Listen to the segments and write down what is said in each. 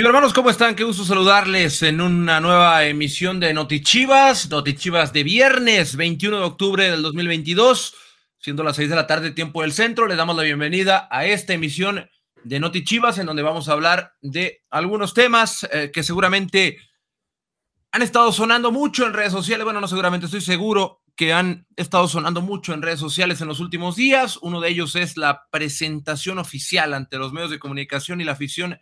Chicos hermanos, ¿cómo están? Qué gusto saludarles en una nueva emisión de Notichivas, Notichivas de viernes 21 de octubre del 2022, siendo las 6 de la tarde, tiempo del centro. Les damos la bienvenida a esta emisión de Notichivas, en donde vamos a hablar de algunos temas eh, que seguramente han estado sonando mucho en redes sociales. Bueno, no seguramente, estoy seguro que han estado sonando mucho en redes sociales en los últimos días. Uno de ellos es la presentación oficial ante los medios de comunicación y la afición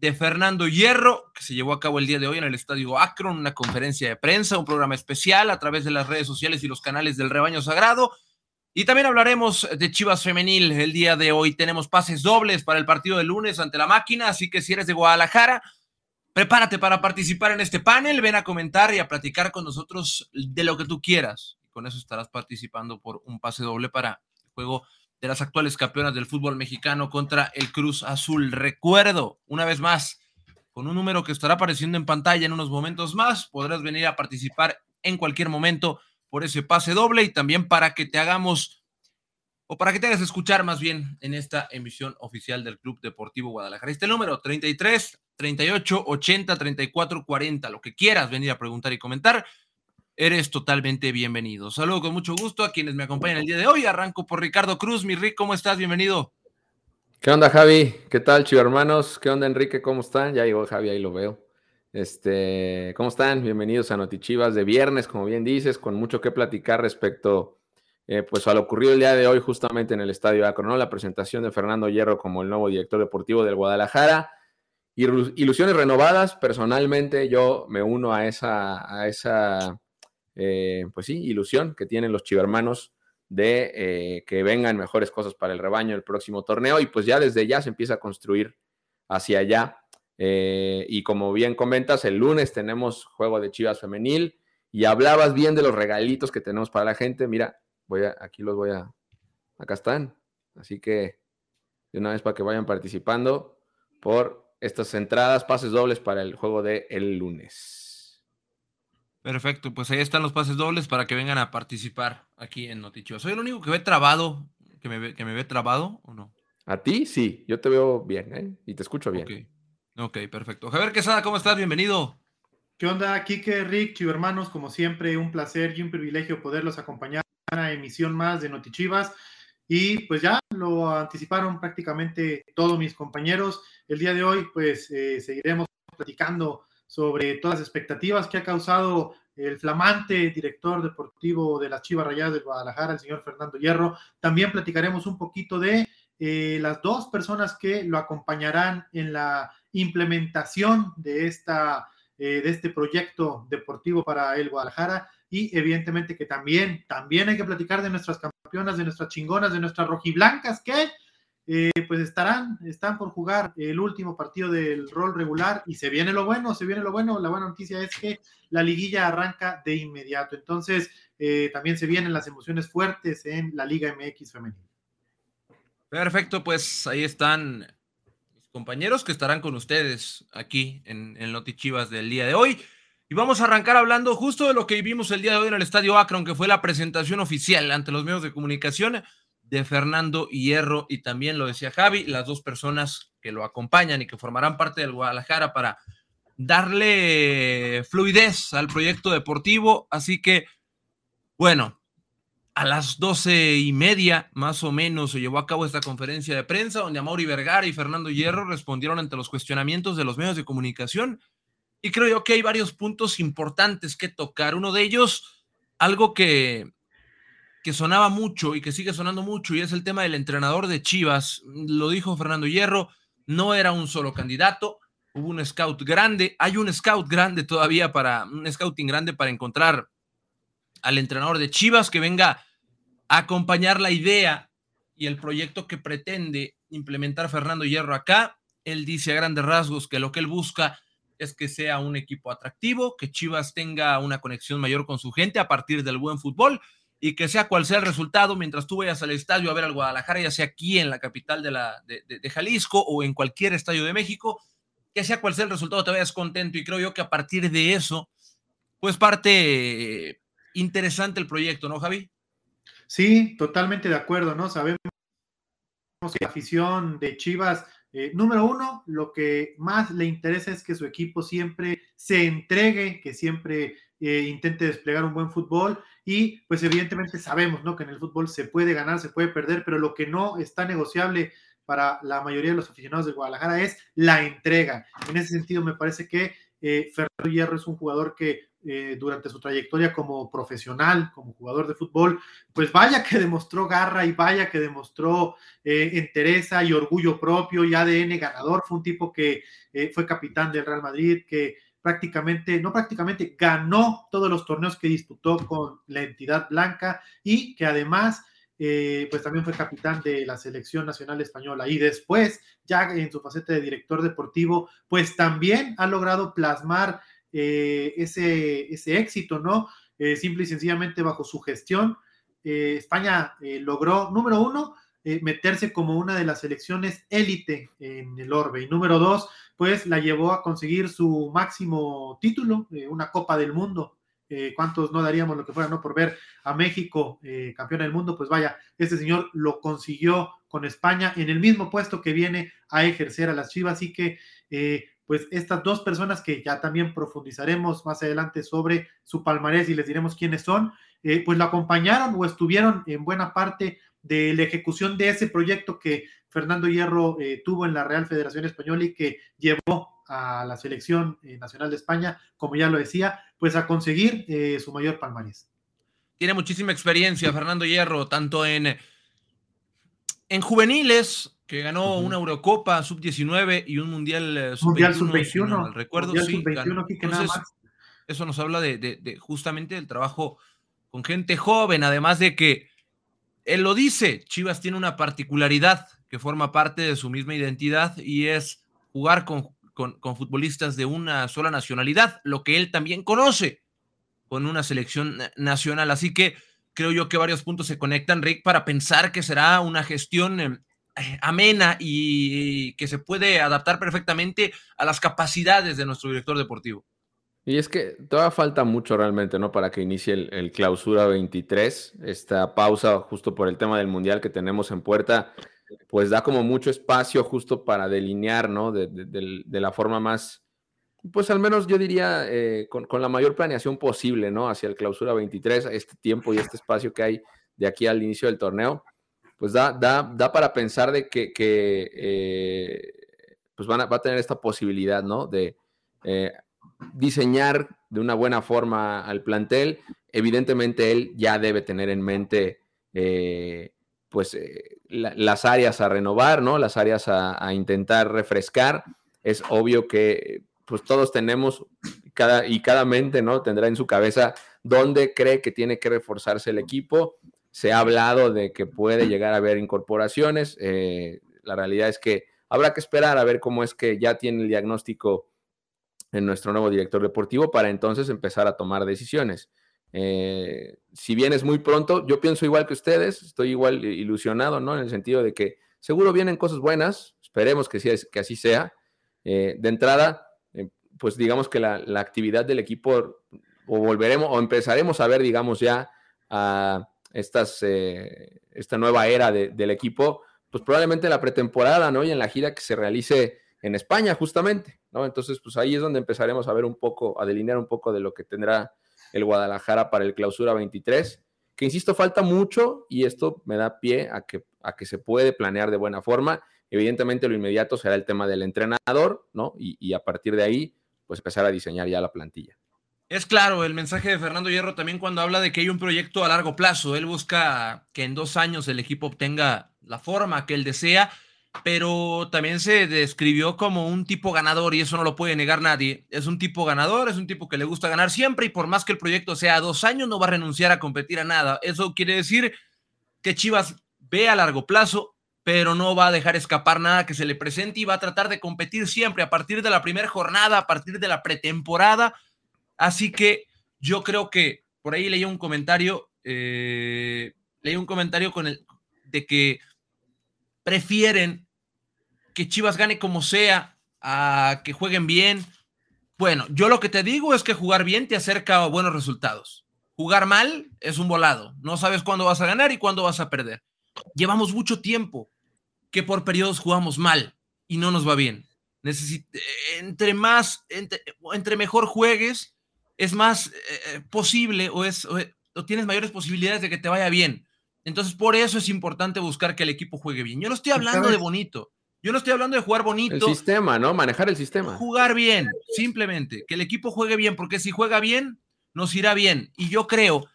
de Fernando Hierro, que se llevó a cabo el día de hoy en el Estadio Akron, una conferencia de prensa, un programa especial a través de las redes sociales y los canales del Rebaño Sagrado. Y también hablaremos de Chivas Femenil el día de hoy. Tenemos pases dobles para el partido de lunes ante la máquina, así que si eres de Guadalajara, prepárate para participar en este panel, ven a comentar y a platicar con nosotros de lo que tú quieras. Con eso estarás participando por un pase doble para el juego de las actuales campeonas del fútbol mexicano contra el Cruz Azul. Recuerdo, una vez más, con un número que estará apareciendo en pantalla en unos momentos más, podrás venir a participar en cualquier momento por ese pase doble y también para que te hagamos o para que te hagas escuchar más bien en esta emisión oficial del Club Deportivo Guadalajara. Este número 33 38 80 34 40, lo que quieras venir a preguntar y comentar eres totalmente bienvenido. Saludo con mucho gusto a quienes me acompañan el día de hoy. Arranco por Ricardo Cruz. Mi Rick, ¿cómo estás? Bienvenido. ¿Qué onda, Javi? ¿Qué tal, chivo hermanos? ¿Qué onda, Enrique? ¿Cómo están? Ya llegó Javi, ahí lo veo. Este, ¿cómo están? Bienvenidos a Notichivas de viernes, como bien dices, con mucho que platicar respecto eh, pues a lo ocurrido el día de hoy justamente en el Estadio Acro, La presentación de Fernando Hierro como el nuevo director deportivo del Guadalajara. Ilusiones renovadas, personalmente yo me uno a esa, a esa eh, pues sí, ilusión que tienen los chivermanos de eh, que vengan mejores cosas para el rebaño el próximo torneo y pues ya desde ya se empieza a construir hacia allá. Eh, y como bien comentas, el lunes tenemos juego de Chivas femenil y hablabas bien de los regalitos que tenemos para la gente. Mira, voy a, aquí los voy a, acá están. Así que de una vez para que vayan participando por estas entradas, pases dobles para el juego de el lunes. Perfecto, pues ahí están los pases dobles para que vengan a participar aquí en Notichio. ¿Soy el único que ve trabado, que me ve, que me ve trabado o no? A ti sí, yo te veo bien, ¿eh? Y te escucho bien. Ok, perfecto. Javier Quesada, ¿cómo estás? Bienvenido. ¿Qué onda, Kike, Rick, hermanos? Como siempre, un placer y un privilegio poderlos acompañar en una emisión más de Notichivas. Y pues ya lo anticiparon prácticamente todos mis compañeros. El día de hoy, pues eh, seguiremos platicando sobre todas las expectativas que ha causado el flamante director deportivo de las Chivas Rayadas de Guadalajara, el señor Fernando Hierro. También platicaremos un poquito de eh, las dos personas que lo acompañarán en la implementación de, esta, eh, de este proyecto deportivo para el Guadalajara y evidentemente que también, también hay que platicar de nuestras campeonas, de nuestras chingonas, de nuestras rojiblancas que eh, pues estarán, están por jugar el último partido del rol regular y se viene lo bueno, se viene lo bueno. La buena noticia es que la liguilla arranca de inmediato. Entonces, eh, también se vienen las emociones fuertes en la Liga MX femenina. Perfecto, pues ahí están mis compañeros que estarán con ustedes aquí en, el Noti Chivas del día de hoy. Y vamos a arrancar hablando justo de lo que vivimos el día de hoy en el Estadio Akron, que fue la presentación oficial ante los medios de comunicación de Fernando Hierro y también lo decía Javi, las dos personas que lo acompañan y que formarán parte del Guadalajara para darle fluidez al proyecto deportivo. Así que, bueno, a las doce y media más o menos se llevó a cabo esta conferencia de prensa donde Amaury Vergara y Fernando Hierro respondieron ante los cuestionamientos de los medios de comunicación. Y creo yo que hay varios puntos importantes que tocar. Uno de ellos, algo que que sonaba mucho y que sigue sonando mucho y es el tema del entrenador de Chivas. Lo dijo Fernando Hierro, no era un solo candidato, hubo un scout grande, hay un scout grande todavía para, un scouting grande para encontrar al entrenador de Chivas que venga a acompañar la idea y el proyecto que pretende implementar Fernando Hierro acá. Él dice a grandes rasgos que lo que él busca es que sea un equipo atractivo, que Chivas tenga una conexión mayor con su gente a partir del buen fútbol y que sea cual sea el resultado, mientras tú vayas al estadio a ver al Guadalajara, ya sea aquí en la capital de, la, de, Jalisco o en cualquier estadio de México, que sea cual sea el resultado, te vayas contento. Y creo yo que a partir de eso, pues parte interesante el proyecto, ¿no, Javi? Sí, totalmente de acuerdo, ¿no? Sabemos que la afición de Chivas Eh, número uno, lo que más le interesa es que su equipo siempre se entregue, que siempre eh, intente desplegar un buen fútbol y pues evidentemente sabemos ¿no? que en el fútbol se puede ganar, se puede perder, pero lo que no está negociable para la mayoría de los aficionados de Guadalajara es la entrega. En ese sentido me parece que eh, Fernando Hierro es un jugador que eh, durante su trayectoria como profesional, como jugador de fútbol, pues vaya que demostró garra y vaya que demostró eh, entereza y orgullo propio y ADN ganador. Fue un tipo que fue capitán del Real Madrid, que prácticamente, no prácticamente, ganó todos los torneos que disputó con la entidad blanca y que además, eh, pues también fue capitán de la selección nacional española. Y después, ya en su faceta de director deportivo, pues también ha logrado plasmar eh, ese, ese éxito, ¿no? Eh, simple y sencillamente bajo su gestión. España logró, número uno, meterse como una de las selecciones élite en el orbe. Y número dos, pues la llevó a conseguir su máximo título, eh, una Copa del Mundo. Eh, ¿Cuántos no daríamos lo que fuera, no? Por ver a México eh, campeón del mundo, pues vaya, este señor lo consiguió con España en el mismo puesto que viene a ejercer a las Chivas, así que pues estas dos personas que ya también profundizaremos más adelante sobre su palmarés y les diremos quiénes son, pues lo acompañaron o estuvieron en buena parte de la ejecución de ese proyecto que Fernando Hierro eh, tuvo en la Real Federación Española y que llevó a la selección eh, nacional de España, como ya lo decía, pues a conseguir eh, su mayor palmarés. Tiene muchísima experiencia Fernando Hierro, tanto en, en juveniles, que ganó una Eurocopa sub-19 y un Mundial sub-21. recuerdo, sí. eso nos habla de justamente del trabajo con gente joven, además de que él lo dice, Chivas tiene una particularidad que forma parte de su misma identidad y es jugar con, con, futbolistas de una sola nacionalidad, lo que él también conoce con una selección nacional. Así que creo yo que varios puntos se conectan, Rick, para pensar que será una gestión em, eh, amena y que se puede adaptar perfectamente a las capacidades de nuestro director deportivo. Y es que todavía falta mucho realmente, ¿no? Para que inicie el, clausura 23, esta pausa justo por el tema del mundial que tenemos en puerta, pues da como mucho espacio justo para delinear, ¿no? De, la forma más, pues al menos yo diría, eh, con, la mayor planeación posible, ¿no? Hacia el clausura 23, este tiempo y este espacio que hay de aquí al inicio del torneo, pues da, da, da para pensar de que, eh, pues van a, va a tener esta posibilidad, ¿no? De eh, diseñar de una buena forma al plantel. Evidentemente él ya debe tener en mente eh, pues eh, las áreas a renovar, ¿no? Las áreas a, intentar refrescar. Es obvio que pues todos tenemos cada, y cada mente, ¿no? Tendrá en su cabeza dónde cree que tiene que reforzarse el equipo. Se ha hablado de que puede llegar a haber incorporaciones. Eh, la realidad es que habrá que esperar a ver cómo es que ya tiene el diagnóstico en nuestro nuevo director deportivo para entonces empezar a tomar decisiones. Eh, si bien es muy pronto, yo pienso igual que ustedes, estoy igual ilusionado, ¿no? En el sentido de que seguro vienen cosas buenas, esperemos que, que así sea. Eh, de entrada, eh, pues digamos que la, actividad del equipo, o volveremos, o empezaremos a ver, digamos, ya a estas, esta nueva era del equipo, pues probablemente en la pretemporada, ¿no? Y en la gira que se realice en España, justamente. Entonces, pues ahí es donde empezaremos a ver un poco, a delinear un poco de lo que tendrá el Guadalajara para el clausura 23, que insisto, falta mucho y esto me da pie a que, a que se puede planear de buena forma. Evidentemente lo inmediato será el tema del entrenador, ¿no? Y, y a partir de ahí, pues empezar a diseñar ya la plantilla. Es claro el mensaje de Fernando Hierro también cuando habla de que hay un proyecto a largo plazo. Él busca que en dos años el equipo obtenga la forma que él desea pero también se describió como un tipo ganador y eso no lo puede negar nadie. Es un tipo ganador, es un tipo que le gusta ganar siempre y por más que el proyecto sea dos años, no va a renunciar a competir a nada. Eso quiere decir que Chivas ve a largo plazo, pero no va a dejar escapar nada que se le presente y va a tratar de competir siempre a partir de la primera jornada, a partir de la pretemporada. Así que yo creo que por ahí leí un comentario, eh, leí un comentario con el de que prefieren que Chivas gane como sea a que jueguen bien. Bueno, yo lo que te digo es que jugar bien te acerca a buenos resultados. Jugar mal es un volado. No sabes cuándo vas a ganar y cuándo vas a perder. Llevamos mucho tiempo que por periodos jugamos mal y no nos va bien. entre más, entre, mejor juegues, es más eh, eh, posible o, es, o tienes mayores posibilidades de que te vaya bien. Entonces, por eso es importante buscar que el equipo juegue bien. Yo no estoy hablando de bonito. Yo no estoy hablando de jugar bonito. El sistema, ¿no? Manejar el sistema. Jugar bien, simplemente. Que el equipo juegue bien, porque si juega bien, nos irá bien. Y yo creo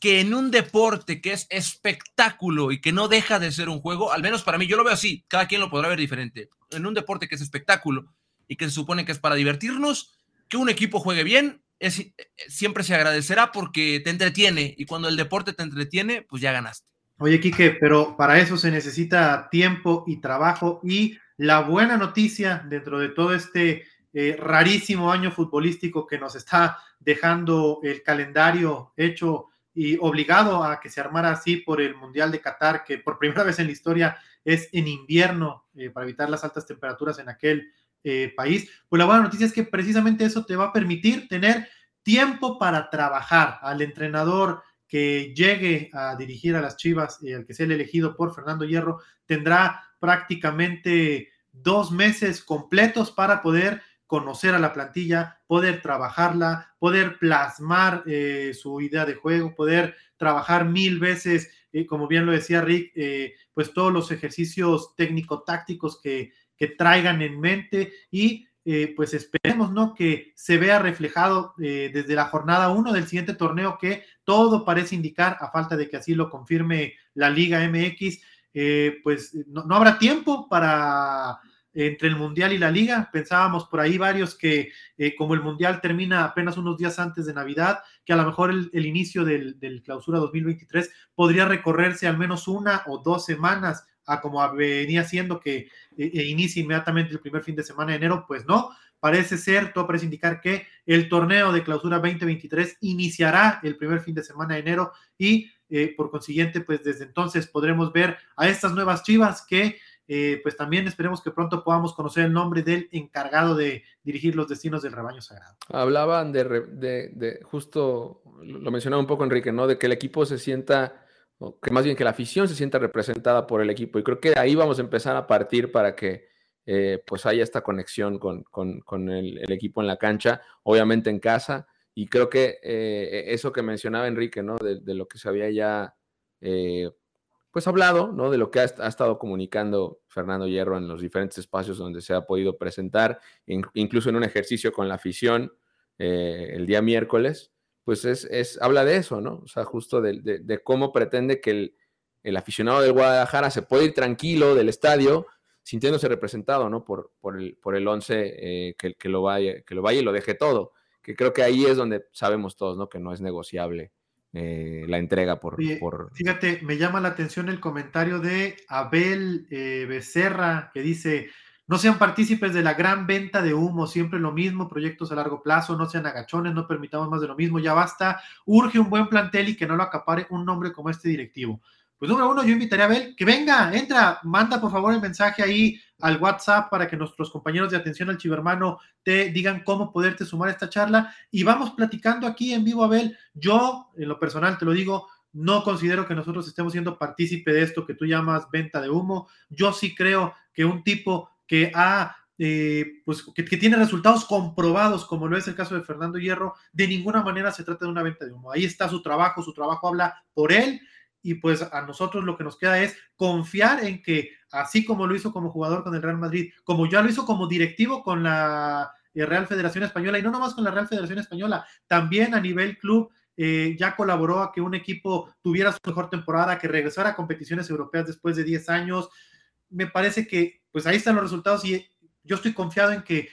que en un deporte que es espectáculo y que no deja de ser un juego, al menos para mí, yo lo veo así, cada quien lo podrá ver diferente. En un deporte que es espectáculo y que se supone que es para divertirnos, que un equipo juegue bien, es, eh, siempre se agradecerá porque te entretiene y cuando el deporte te entretiene, pues ya ganaste. Oye, Quique, pero para eso se necesita tiempo y trabajo y la buena noticia dentro de todo este eh, rarísimo año futbolístico que nos está dejando el calendario hecho y obligado a que se armara así por el Mundial de Qatar, que por primera vez en la historia es en invierno eh, para evitar las altas temperaturas en aquel eh, país. Pues la buena noticia es que precisamente eso te va a permitir tener tiempo para trabajar al entrenador que llegue a dirigir a las Chivas y el que sea el elegido por Fernando Hierro tendrá prácticamente dos meses completos para poder conocer a la plantilla, poder trabajarla, poder plasmar eh, su idea de juego, poder trabajar mil veces, eh, como bien lo decía Rick, eh, pues todos los ejercicios técnico-tácticos que, que, traigan en mente y eh, pues esperemos, ¿no? Que se vea reflejado eh, desde la jornada 1 del siguiente torneo que todo parece indicar, a falta de que así lo confirme la Liga MX, eh, pues no, habrá tiempo para entre el Mundial y la Liga. Pensábamos por ahí varios que como el Mundial termina apenas unos días antes de Navidad, que a lo mejor el, inicio del, del clausura 2023 podría recorrerse al menos una o dos semanas a como venía siendo que eh, eh, inicie inmediatamente el primer fin de semana de enero, pues no, parece ser, todo parece indicar que el torneo de clausura 2023 iniciará el primer fin de semana de enero y eh, por consiguiente, pues desde entonces podremos ver a estas nuevas chivas que pues también esperemos que pronto podamos conocer el nombre del encargado de dirigir los destinos del rebaño sagrado. Hablaban de, de, de justo, lo mencionaba un poco Enrique, ¿no? De que el equipo se sienta que más bien que la afición se sienta representada por el equipo. Y creo que ahí vamos a empezar a partir para que eh, pues haya esta conexión con, el, equipo en la cancha, obviamente en casa. Y creo que eh, eso que mencionaba Enrique, ¿no? De, lo que se había ya eh, pues hablado, ¿no? De lo que ha, estado comunicando Fernando Hierro en los diferentes espacios donde se ha podido presentar, incluso en un ejercicio con la afición el día miércoles pues es, habla de eso, ¿no? O sea, justo de, cómo pretende que el, aficionado del Guadalajara se puede ir tranquilo del estadio sintiéndose representado, ¿no? Por, por el, por el once eh, que, que, lo vaya, que lo vaya y lo deje todo. Que creo que ahí es donde sabemos todos, ¿no? Que no es negociable eh, la entrega por, por, Fíjate, me llama la atención el comentario de Abel eh, Becerra que dice, no sean partícipes de la gran venta de humo, siempre lo mismo, proyectos a largo plazo, no sean agachones, no permitamos más de lo mismo, ya basta, urge un buen plantel y que no lo acapare un nombre como este directivo. Pues número uno, yo invitaría a Abel que venga, entra, manda por favor el mensaje ahí al WhatsApp para que nuestros compañeros de atención al chivermano te digan cómo poderte sumar a esta charla y vamos platicando aquí en vivo, Abel. Yo, en lo personal, te lo digo, no considero que nosotros estemos siendo partícipe de esto que tú llamas venta de humo. Yo sí creo que un tipo que ha eh, pues que, tiene resultados comprobados, como lo es el caso de Fernando Hierro, de ninguna manera se trata de una venta de humo. Ahí está su trabajo, su trabajo habla por él y pues a nosotros lo que nos queda es confiar en que así como lo hizo como jugador con el Real Madrid, como ya lo hizo como directivo con la eh, Real Federación Española y no nomás con la Real Federación Española, también a nivel club. Eh, ya colaboró a que un equipo tuviera su mejor temporada, que regresara a competiciones europeas después de 10 años. Me parece que pues ahí están los resultados y yo estoy confiado en que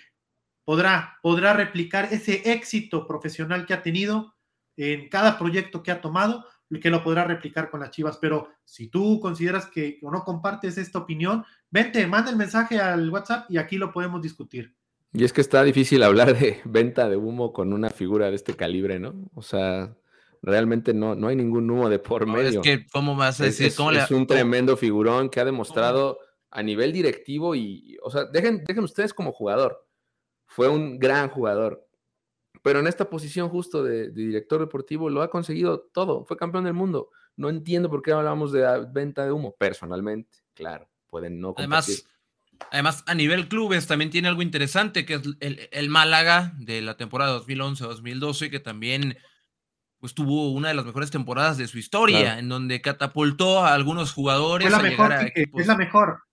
podrá, podrá replicar ese éxito profesional que ha tenido en cada proyecto que ha tomado, y que lo podrá replicar con las Chivas. Pero si tú consideras que o no compartes esta opinión, vente, manda el mensaje al WhatsApp y aquí lo podemos discutir. Y es que está difícil hablar de venta de humo con una figura de este calibre, ¿no? O sea, realmente no, no hay ningún humo de por medio. Es que, ¿cómo vas a decir? Es, es un tremendo figurón que ha demostrado a nivel directivo y, o sea, dejen, dejen ustedes como jugador. Fue un gran jugador. Pero en esta posición justo de, director deportivo lo ha conseguido todo. Fue campeón del mundo. No entiendo por qué hablamos de venta de humo. Personalmente, claro, pueden no Además, Además, a nivel clubes también tiene algo interesante, que es el, Málaga de la temporada 2011-2012, que también pues tuvo una de las mejores temporadas de su historia, en donde catapultó a algunos jugadores. la mejor, Es la mejor.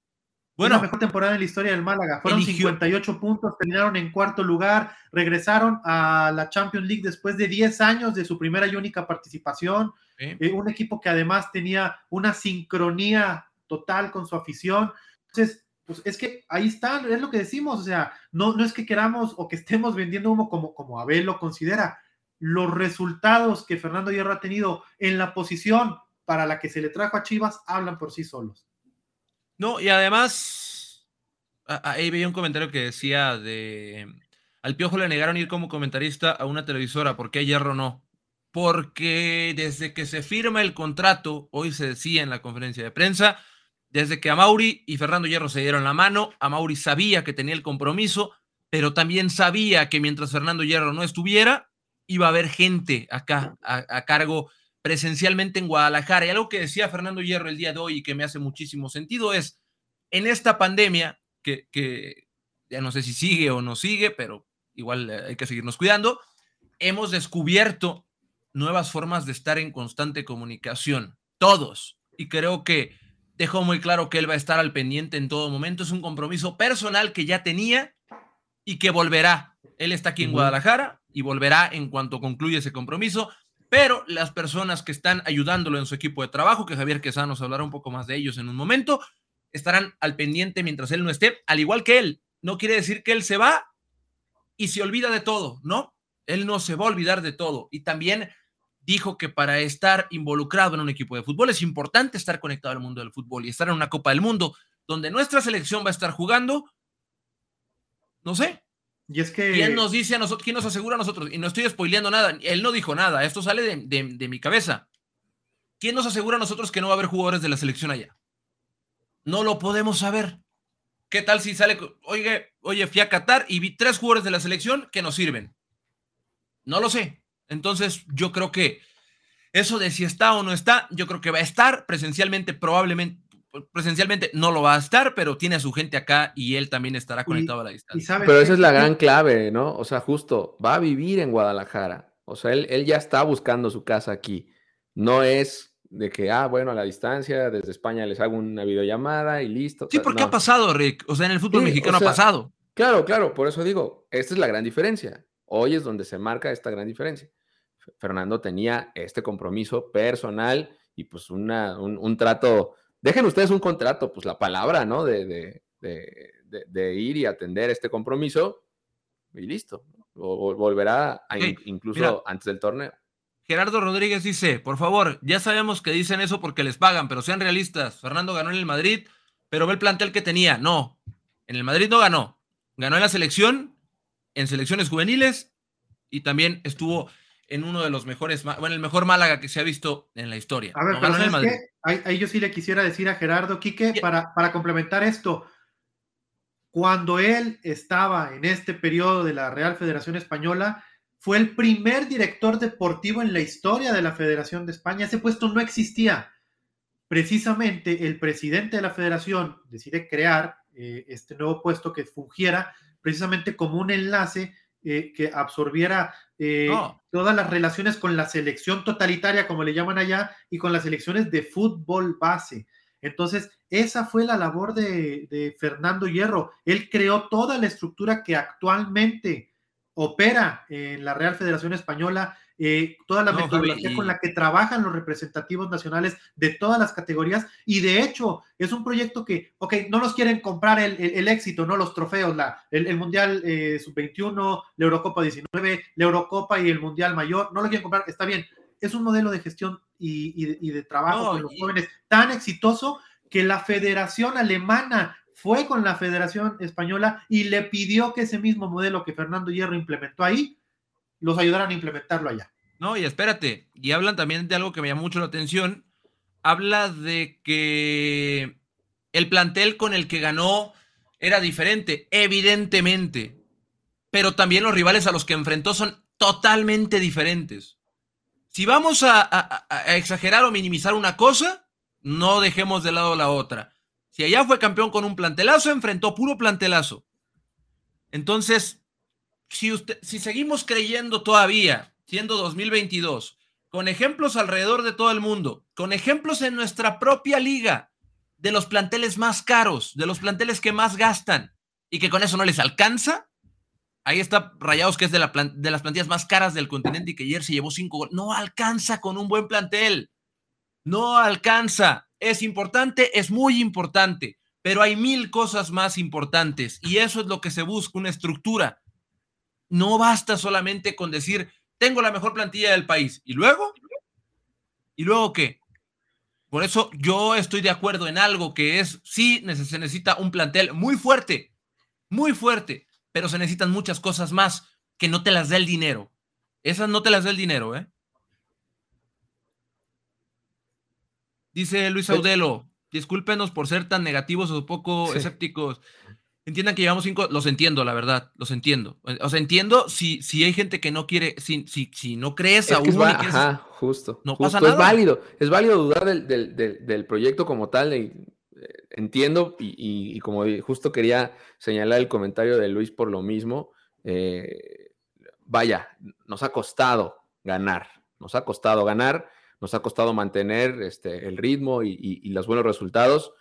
Bueno, la mejor temporada en la historia del Málaga. Fueron 58 puntos, terminaron en cuarto lugar, regresaron a la Champions League después de 10 años de su primera y única participación. Eh, un equipo que además tenía una sincronía total con su afición. Entonces, pues es que ahí está, es lo que decimos, o sea, no, no es que queramos o que estemos vendiendo humo como, como Abel lo considera. Los resultados que Fernando Hierro ha tenido en la posición para la que se le trajo a Chivas hablan por sí solos. No, y además, ahí veía un comentario que decía de, al Piojo le negaron ir como comentarista a una televisora, ¿por qué Hierro no? Porque desde que se firma el contrato, hoy se decía en la conferencia de prensa, desde que Amauri y Fernando Hierro se dieron la mano, Amauri sabía que tenía el compromiso, pero también sabía que mientras Fernando Hierro no estuviera, iba a haber gente acá a, cargo presencialmente en Guadalajara. Y algo que decía Fernando Hierro el día de hoy y que me hace muchísimo sentido es, en esta pandemia, que, que ya no sé si sigue o no sigue, pero igual hay que seguirnos cuidando, hemos descubierto nuevas formas de estar en constante comunicación, todos. Y creo que dejó muy claro que él va a estar al pendiente en todo momento. Es un compromiso personal que ya tenía y que volverá. Él está aquí en Guadalajara y volverá en cuanto concluya ese compromiso. Pero las personas que están ayudándolo en su equipo de trabajo, que Javier Quesada nos hablará un poco más de ellos en un momento, estarán al pendiente mientras él no esté, al igual que él. No quiere decir que él se va y se olvida de todo, ¿no? Él no se va a olvidar de todo. Y también dijo que para estar involucrado en un equipo de fútbol es importante estar conectado al mundo del fútbol y estar en una Copa del Mundo donde nuestra selección va a estar jugando. No sé. Es que. ¿Quién nos dice a nosotros? ¿Quién nos asegura a nosotros? Y no estoy spoileando nada. Él no dijo nada. Esto sale de, mi cabeza. ¿Quién nos asegura a nosotros que no va a haber jugadores de la selección allá? No lo podemos saber. ¿Qué tal si sale, oye, oye, fui a Qatar y vi tres jugadores de la selección que nos sirven? No lo sé. Entonces, yo creo que eso de si está o no está, yo creo que va a estar presencialmente, probablemente, presencialmente no lo va a estar, pero tiene a su gente acá y él también estará conectado a la distancia. Pero esa es la gran clave, ¿no? O sea, justo, va a vivir en Guadalajara. O sea, él, él ya está buscando su casa aquí. No es de que, ah, bueno, a la distancia, desde España les hago una videollamada y listo. Sí, porque ha pasado, Rick. O sea, en el fútbol mexicano ha pasado. Claro, claro, por eso digo, esta es la gran diferencia. Hoy es donde se marca esta gran diferencia. Fernando tenía este compromiso personal y pues una, un, trato, dejen ustedes un contrato, pues la palabra, ¿no? De, de, ir y atender este compromiso y listo. O, volverá incluso antes del torneo. Gerardo Rodríguez dice, por favor, ya sabemos que dicen eso porque les pagan, pero sean realistas. Fernando ganó en el Madrid, pero ve el plantel que tenía. No, en el Madrid no ganó. Ganó en la selección, en selecciones juveniles y también estuvo en uno de los mejores, bueno, el mejor Málaga que se ha visto en la historia. A ver, pero ahí, yo sí le quisiera decir a Gerardo Quique, para, para complementar esto, cuando él estaba en este periodo de la Real Federación Española, fue el primer director deportivo en la historia de la Federación de España. Ese puesto no existía. Precisamente el presidente de la federación decide crear eh, este nuevo puesto que fungiera precisamente como un enlace eh, que absorbiera eh, todas las relaciones con la selección totalitaria, como le llaman allá, y con las selecciones de fútbol base. Entonces, esa fue la labor de, de Fernando Hierro. Él creó toda la estructura que actualmente opera en la Real Federación Española eh, toda la metodología con la que trabajan los representativos nacionales de todas las categorías y de hecho es un proyecto que, ok, no nos quieren comprar el, éxito, no los trofeos, la, el, Mundial eh, Sub-21, la Eurocopa 19, la Eurocopa y el Mundial Mayor, no lo quieren comprar, está bien, es un modelo de gestión y, de trabajo con los jóvenes tan exitoso que la Federación Alemana fue con la Federación Española y le pidió que ese mismo modelo que Fernando Hierro implementó ahí, los ayudaran a implementarlo allá. No, y espérate, y hablan también de algo que me llama mucho la atención. Habla de que el plantel con el que ganó era diferente, evidentemente, pero también los rivales a los que enfrentó son totalmente diferentes. Si vamos a, exagerar o minimizar una cosa, no dejemos de lado la otra. Si allá fue campeón con un plantelazo, enfrentó puro plantelazo. Entonces, si, usted, si seguimos creyendo todavía, siendo 2022, con ejemplos alrededor de todo el mundo, con ejemplos en nuestra propia liga, de los planteles más caros, de los planteles que más gastan, y que con eso no les alcanza, ahí está Rayados, que es de, de las plantillas más caras del continente y que ayer se llevó cinco goles. No alcanza con un buen plantel. No alcanza. Es importante, es muy importante, pero hay mil cosas más importantes y eso es lo que se busca, una estructura. No basta solamente con decir, tengo la mejor plantilla del país. ¿Y luego? ¿Y luego qué? Por eso yo estoy de acuerdo en algo que es, sí, se necesita un plantel muy fuerte, muy fuerte, pero se necesitan muchas cosas más que no te las da el dinero. Esas no te las da el dinero, ¿eh? Dice Luis Audelo, discúlpenos por ser tan negativos o poco escépticos. Entiendan que llevamos cinco, los entiendo, la verdad, los entiendo. O sea, entiendo si, si hay gente que no quiere, si, si, si no crees a uno. ajá, justo. No pasa nada. Es válido, es válido dudar del, proyecto como tal. Eh, entiendo y, como justo quería señalar el comentario de Luis por lo mismo. Eh, vaya, nos ha costado ganar, nos ha costado ganar nos ha costado mantener este, el ritmo y, los buenos resultados.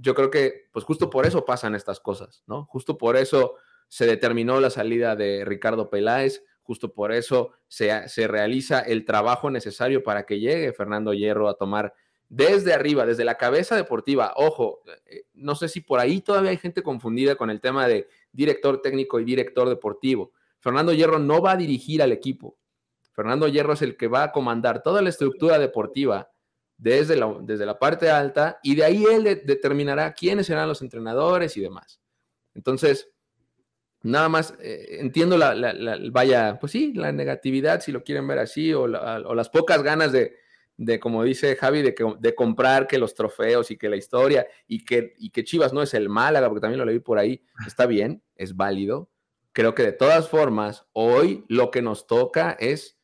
Yo creo que, pues justo por eso pasan estas cosas, ¿no? Justo por eso se determinó la salida de Ricardo Peláez, justo por eso se, se realiza el trabajo necesario para que llegue Fernando Hierro a tomar desde arriba, desde la cabeza deportiva. Ojo, eh, no sé si por ahí todavía hay gente confundida con el tema de director técnico y director deportivo. Fernando Hierro no va a dirigir al equipo. Fernando Hierro es el que va a comandar toda la estructura deportiva desde la, desde la parte alta y de ahí él determinará quiénes serán los entrenadores y demás. Entonces, nada más eh, entiendo la, vaya, pues sí, la negatividad, si lo quieren ver así, o, las pocas ganas de, como dice Javi, de, de, comprar que los trofeos y que la historia y que, y que Chivas no es el Málaga, porque también lo leí por ahí, está bien, es válido. Creo que de todas formas, hoy lo que nos toca es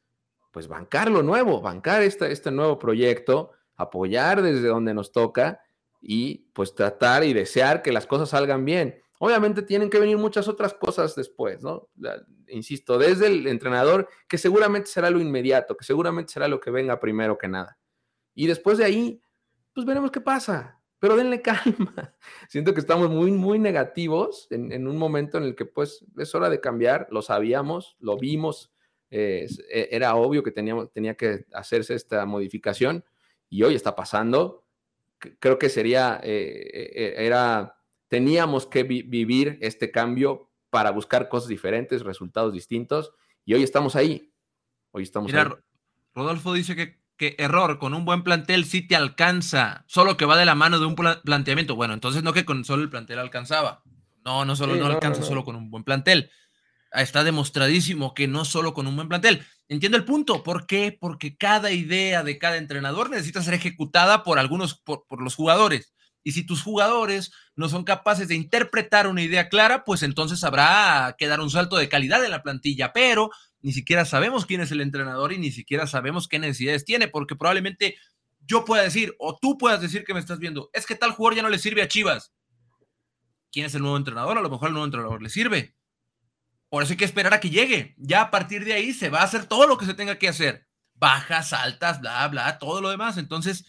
pues bancar lo nuevo, bancar este, este nuevo proyecto, apoyar desde donde nos toca y pues tratar y desear que las cosas salgan bien. Obviamente tienen que venir muchas otras cosas después, ¿no? insisto, desde el entrenador, que seguramente será lo inmediato, que seguramente será lo que venga primero que nada. Y después de ahí, pues veremos qué pasa, pero denle calma. Siento que estamos muy, muy negativos en, un momento en el que pues es hora de cambiar, lo sabíamos, lo vimos, e, era obvio que teníamos, tenía que hacerse esta modificación y hoy está pasando. Creo que sería, eh, eh, era, teníamos que vivir este cambio para buscar cosas diferentes, resultados distintos y hoy estamos ahí. Hoy estamos Mira, Rodolfo dice que, que, error, con un buen plantel sí te alcanza, solo que va de la mano de un planteamiento. Bueno, entonces no que con solo el plantel alcanzaba. No, no solo no, alcanza solo con un buen plantel está demostradísimo que no solo con un buen plantel. Entiendo el punto. ¿Por qué? Porque cada idea de cada entrenador necesita ser ejecutada por algunos, por, los jugadores. Y si tus jugadores no son capaces de interpretar una idea clara, pues entonces habrá que dar un salto de calidad en la plantilla. Pero ni siquiera sabemos quién es el entrenador y ni siquiera sabemos qué necesidades tiene, porque probablemente yo pueda decir, o tú puedas decir que me estás viendo, es que tal jugador ya no le sirve a Chivas. ¿Quién es el nuevo entrenador? A lo mejor el nuevo entrenador le sirve. Por eso hay que esperar a que llegue. Ya a partir de ahí se va a hacer todo lo que se tenga que hacer. Bajas, altas, bla, bla, todo lo demás. Entonces,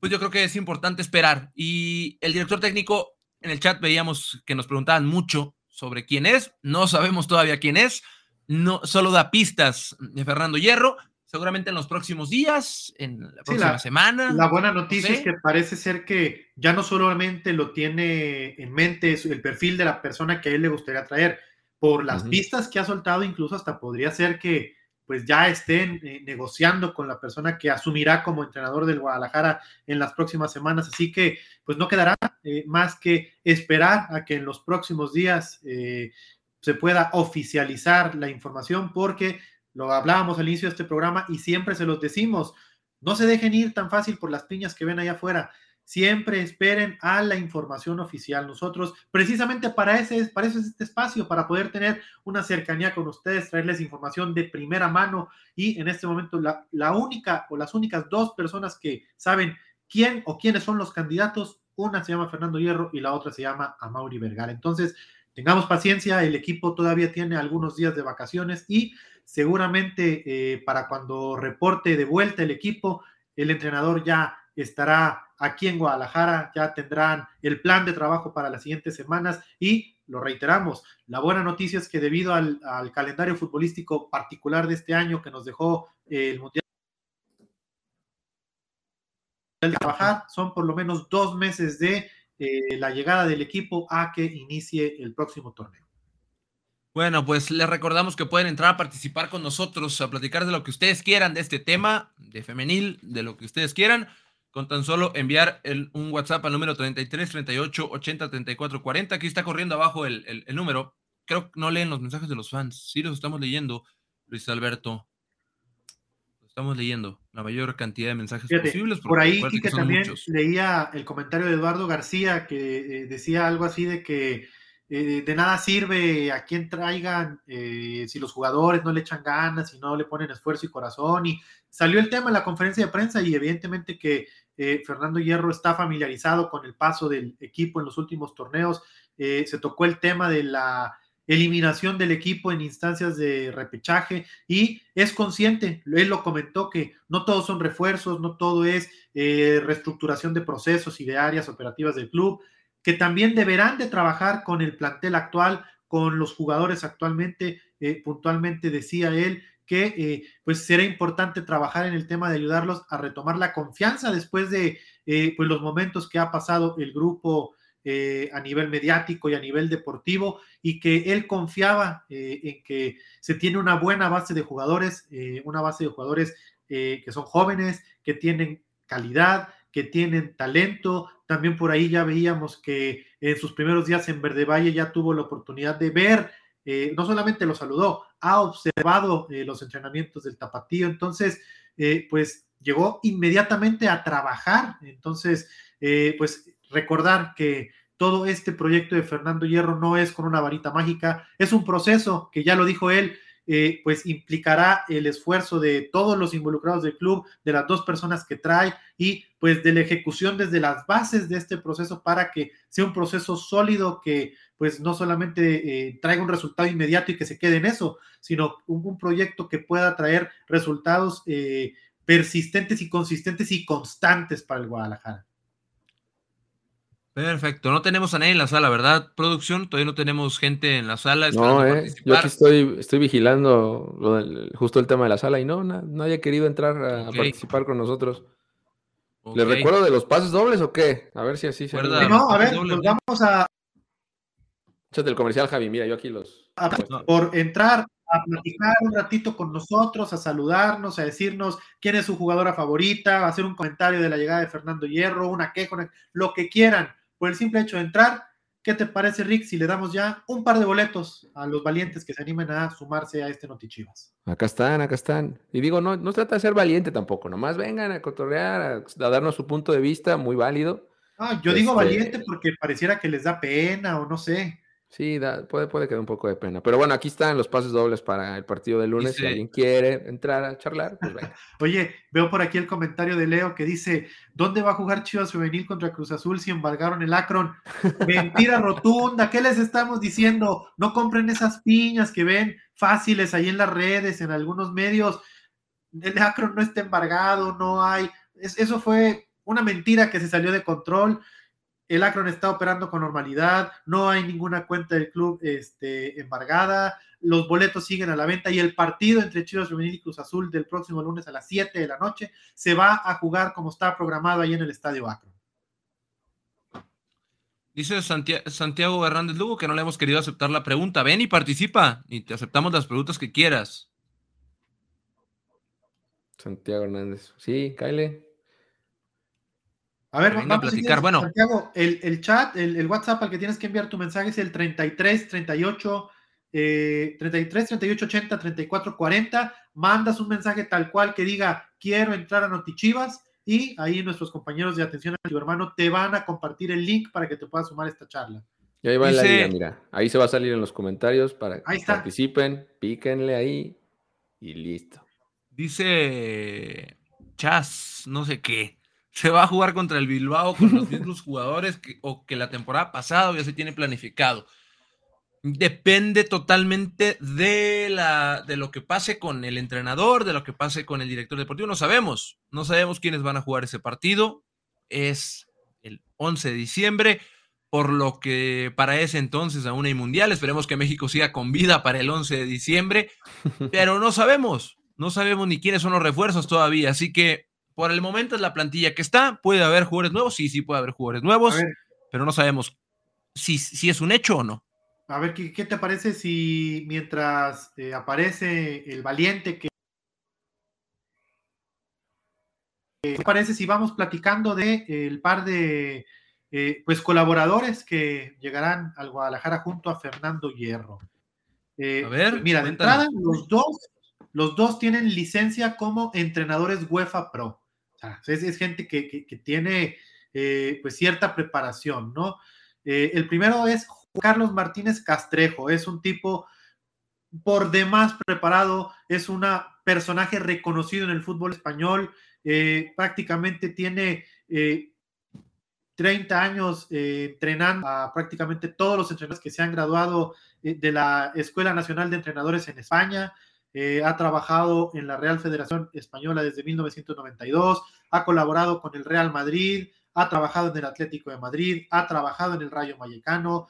pues yo creo que es importante esperar. Y el director técnico, en el chat veíamos que nos preguntaban mucho sobre quién es. No sabemos todavía quién es. No, solo da pistas de Fernando Hierro. Seguramente en los próximos días, en la próxima semana. La buena noticia es que parece ser que ya no solamente lo tiene en mente el perfil de la persona que a él le gustaría traer, por las pistas que ha soltado, incluso hasta podría ser que pues ya estén eh, negociando con la persona que asumirá como entrenador del Guadalajara en las próximas semanas. Así que pues no quedará eh, más que esperar a que en los próximos días eh, se pueda oficializar la información porque lo hablábamos al inicio de este programa y siempre se los decimos, no se dejen ir tan fácil por las piñas que ven allá afuera siempre esperen a la información oficial. Nosotros, precisamente para, ese, para eso es este espacio, para poder tener una cercanía con ustedes, traerles información de primera mano y en este momento la, la única o las únicas dos personas que saben quién o quiénes son los candidatos una se llama Fernando Hierro y la otra se llama Amauri Vergara. Entonces, tengamos paciencia, el equipo todavía tiene algunos días de vacaciones y seguramente eh, para cuando reporte de vuelta el equipo, el entrenador ya estará aquí en Guadalajara, ya tendrán el plan de trabajo para las siguientes semanas y lo reiteramos, la buena noticia es que debido al, calendario futbolístico particular de este año que nos dejó eh, el Mundial de trabajar, son por lo menos dos meses de eh, la llegada del equipo a que inicie el próximo torneo. Bueno, pues les recordamos que pueden entrar a participar con nosotros, a platicar de lo que ustedes quieran de este tema, de femenil, de lo que ustedes quieran con tan solo enviar un WhatsApp al número 33 38 80 34 40. Aquí está corriendo abajo el, número. Creo que no leen los mensajes de los fans. Sí los estamos leyendo, Luis Alberto. estamos leyendo la mayor cantidad de mensajes posibles. Por ahí que, también leía el comentario de Eduardo García que eh, decía algo así de que eh, de nada sirve a quien traigan eh, si los jugadores no le echan ganas, si no le ponen esfuerzo y corazón. Y salió el tema en la conferencia de prensa y evidentemente que eh, Fernando Hierro está familiarizado con el paso del equipo en los últimos torneos. se tocó el tema de la eliminación del equipo en instancias de repechaje y es consciente, él lo comentó que no todos son refuerzos, no todo es reestructuración de procesos y de áreas operativas del club, que también deberán de trabajar con el plantel actual, con los jugadores actualmente, eh, puntualmente decía él que eh, pues será importante trabajar en el tema de ayudarlos a retomar la confianza después de eh, pues los momentos que ha pasado el grupo a nivel mediático y a nivel deportivo y que él confiaba en que se tiene una buena base de jugadores, una base de jugadores que son jóvenes, que tienen calidad, que tienen talento. También por ahí ya veíamos que en sus primeros días en Verde Valle ya tuvo la oportunidad de ver, eh, no solamente lo saludó, ha observado eh, los entrenamientos del tapatío. Entonces, eh, pues llegó inmediatamente a trabajar. Entonces, pues recordar que todo este proyecto de Fernando Hierro no es con una varita mágica, es un proceso que ya lo dijo él, eh, pues implicará el esfuerzo de todos los involucrados del club, de las dos personas que trae y pues de la ejecución desde las bases de este proceso para que sea un proceso sólido que pues no solamente eh, traiga un resultado inmediato y que se quede en eso, sino un, proyecto que pueda traer resultados eh, persistentes y consistentes y constantes para el Guadalajara. Perfecto, no tenemos a nadie en la sala, ¿verdad? Producción, todavía no tenemos gente en la sala. No, eh, yo aquí estoy, estoy vigilando justo el tema de la sala y no, nadie ha querido entrar a, participar con nosotros. ¿Les recuerdo de los pases dobles o qué? A ver si así se. No, a ver, nos vamos a. Échate el comercial, Javi, mira, yo aquí los. por entrar a platicar un ratito con nosotros, a saludarnos, a decirnos quién es su jugadora favorita, a hacer un comentario de la llegada de Fernando Hierro, una queja, lo que quieran por el simple hecho de entrar. ¿Qué te parece, Rick, si le damos ya un par de boletos a los valientes que se animen a sumarse a este Notichivas? Acá están, acá están. Y digo, no, no trata de ser valiente tampoco, nomás vengan a cotorrear, a, darnos su punto de vista, muy válido. Ah, yo digo este valiente porque pareciera que les da pena o no sé. Sí, puede, puede quedar un poco de pena. Pero bueno, aquí están los pases dobles para el partido de lunes. Si alguien quiere entrar a charlar, pues venga. Oye, veo por aquí el comentario de Leo que dice: ¿Dónde va a jugar Chivas Femenil contra Cruz Azul si embargaron el Akron? Mentira rotunda, ¿qué les estamos diciendo? No compren esas piñas que ven fáciles ahí en las redes, en algunos medios. El Akron no está embargado, no hay. eso fue una mentira que se salió de control el Akron está operando con normalidad, no hay ninguna cuenta del club este, embargada, los boletos siguen a la venta y el partido entre Chivas Femenil y Cruz Azul del próximo lunes a las 7 de la noche se va a jugar como está programado ahí en el Estadio Akron. Dice Santiago Hernández Lugo que no le hemos querido aceptar la pregunta. Ven y participa y te aceptamos las preguntas que quieras. Santiago Hernández. Sí, Kyle. A ver, vamos a platicar. bueno, Santiago, el, chat, el, WhatsApp al que tienes que enviar tu mensaje es el 33 38 33 38 80 34 40. Mandas un mensaje tal cual que diga quiero entrar a Notichivas y ahí nuestros compañeros de atención a tu hermano te van a compartir el link para que te puedas sumar a esta charla. Y ahí va la liga, mira. Ahí se va a salir en los comentarios para que participen, píquenle ahí y listo. Dice Chas, no sé qué. Se va a jugar contra el Bilbao con los mismos jugadores que, o que la temporada pasada ya se tiene planificado. Depende totalmente de, la, de lo que pase con el entrenador, de lo que pase con el director deportivo. No sabemos, no sabemos quiénes van a jugar ese partido. Es el 11 de diciembre, por lo que para ese entonces aún hay mundial. Esperemos que México siga con vida para el 11 de diciembre, pero no sabemos, no sabemos ni quiénes son los refuerzos todavía. Así que por el momento es la plantilla que está. Puede haber jugadores nuevos, sí, sí puede haber jugadores nuevos, pero no sabemos si, si es un hecho o no. A ver, ¿qué, qué te parece si mientras eh, aparece el valiente que... ¿Qué te parece si vamos platicando de el par de eh, pues colaboradores que llegarán al Guadalajara junto a Fernando Hierro? Eh, a ver, pues mira, de entrada, los dos, los dos tienen licencia como entrenadores UEFA Pro. Es, gente que, que, tiene pues cierta preparación, ¿no? el primero es Carlos Martínez Castrejo es un tipo por demás preparado, es un personaje reconocido en el fútbol español, eh, prácticamente tiene 30 eh, años eh, entrenando a prácticamente todos los entrenadores que se han graduado de la Escuela Nacional de Entrenadores en España. Ha trabajado en la Real Federación Española desde 1992, ha colaborado con el Real Madrid, ha trabajado en el Atlético de Madrid, ha trabajado en el Rayo Vallecano,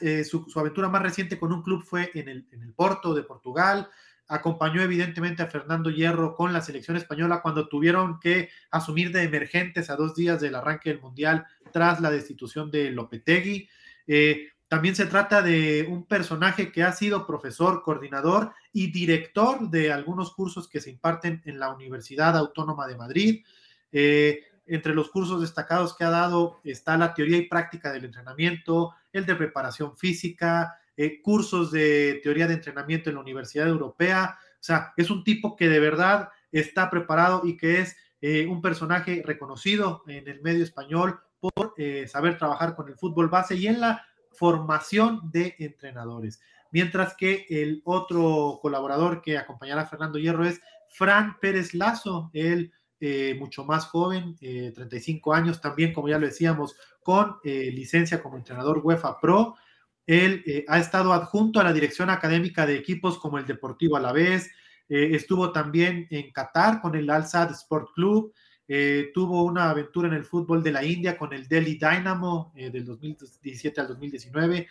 eh, su, aventura más reciente con un club fue en el, en Porto de Portugal. Acompañó evidentemente a Fernando Hierro con la selección española cuando tuvieron que asumir de emergentes a dos días del arranque del Mundial tras la destitución de Lopetegui. Eh, también se trata de un personaje que ha sido profesor, coordinador y director de algunos cursos que se imparten en la Universidad Autónoma de Madrid. Eh, entre los cursos destacados que ha dado está la teoría y práctica del entrenamiento, el de preparación física, eh, cursos de teoría de entrenamiento en la Universidad Europea. O sea, es un tipo que de verdad está preparado y que es eh, un personaje reconocido en el medio español por saber trabajar con el fútbol base y en la formación de entrenadores. Mientras que el otro colaborador que acompañará a Fernando Hierro es Fran Pérez Lazo, el eh, mucho más joven, 35 eh, años, también, como ya lo decíamos, con eh, licencia como entrenador UEFA Pro. Él ha estado adjunto a la dirección académica de equipos como el Deportivo Alavés, estuvo también en Qatar con el Al Sadd Sport Club, tuvo una aventura en el fútbol de la India con el Delhi Dynamo del 2017 al 2019.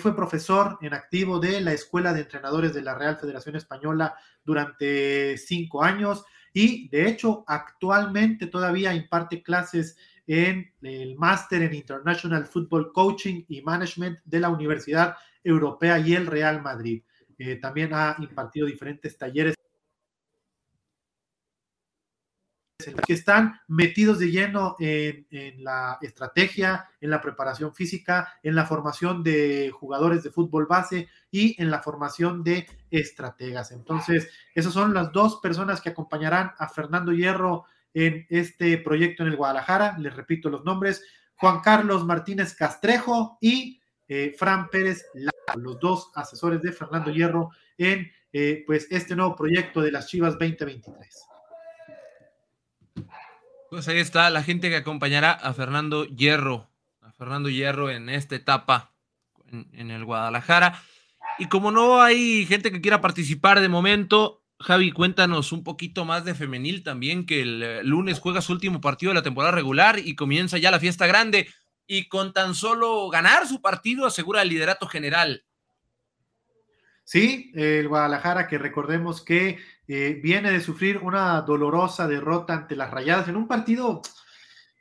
fue profesor en activo de la Escuela de Entrenadores de la Real Federación Española durante cinco años y de hecho actualmente todavía imparte clases en el máster en International Football Coaching y Management de la Universidad Europea y el Real Madrid. Eh, también ha impartido diferentes talleres que están metidos de lleno en, la estrategia, en la preparación física, en la formación de jugadores de fútbol base y en la formación de estrategas. Entonces, esas son las dos personas que acompañarán a Fernando Hierro en este proyecto en el Guadalajara. Les repito los nombres, Juan Carlos Martínez Castrejo y eh, Fran Pérez los dos asesores de Fernando Hierro en eh, pues este nuevo proyecto de las Chivas 2023. Pues ahí está la gente que acompañará a Fernando Hierro, a Fernando Hierro en esta etapa en, el Guadalajara. Y como no hay gente que quiera participar de momento, Javi, cuéntanos un poquito más de femenil también, que el eh, lunes juega su último partido de la temporada regular y comienza ya la fiesta grande. Y con tan solo ganar su partido asegura el liderato general. Sí, el Guadalajara, que recordemos que eh, viene de sufrir una dolorosa derrota ante las Rayadas en un partido,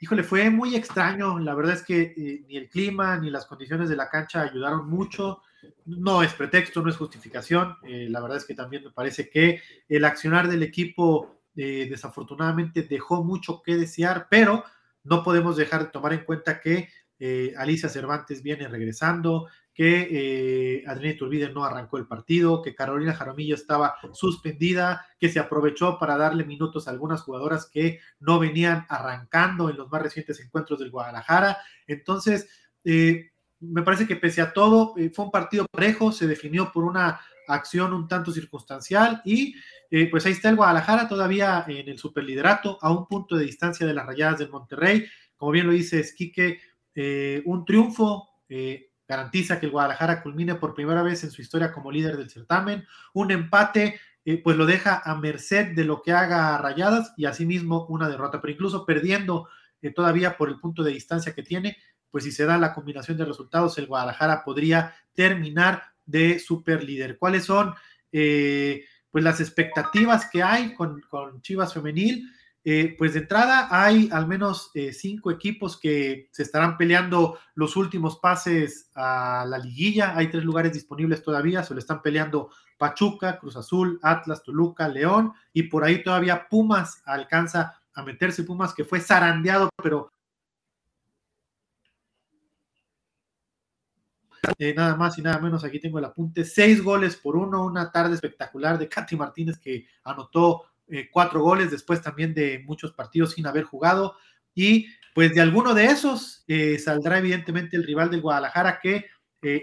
híjole, fue muy extraño. La verdad es que eh, ni el clima ni las condiciones de la cancha ayudaron mucho. No es pretexto, no es justificación. Eh, la verdad es que también me parece que el accionar del equipo desafortunadamente dejó mucho que desear, pero no podemos dejar de tomar en cuenta que Alicia Cervantes viene regresando, que eh, Adriana Iturbide no arrancó el partido, que Carolina Jaramillo estaba suspendida, que se aprovechó para darle minutos a algunas jugadoras que no venían arrancando en los más recientes encuentros del Guadalajara. Entonces, eh, me parece que pese a todo, eh, fue un partido parejo, se definió por una acción un tanto circunstancial y eh, pues ahí está el Guadalajara todavía en el superliderato, a un punto de distancia de las rayadas del Monterrey. Como bien lo dice Esquique, eh, un triunfo eh, garantiza que el Guadalajara culmine por primera vez en su historia como líder del certamen. Un empate, pues lo deja a merced de lo que haga Rayadas y asimismo una derrota, pero incluso perdiendo todavía por el punto de distancia que tiene, pues si se da la combinación de resultados, el Guadalajara podría terminar de super líder. ¿Cuáles son eh, pues las expectativas que hay con, Chivas Femenil? Eh, pues de entrada hay al menos eh, cinco equipos que se estarán peleando los últimos pases a la liguilla. Hay tres lugares disponibles todavía, se lo están peleando Pachuca, Cruz Azul, Atlas, Toluca, León y por ahí todavía Pumas alcanza a meterse Pumas que fue zarandeado, pero Eh, nada más y nada menos, aquí tengo el apunte, seis goles por uno, una tarde espectacular de Katy Martínez que anotó eh, cuatro goles después también de muchos partidos sin haber jugado y pues de alguno de esos eh, saldrá evidentemente el rival del Guadalajara que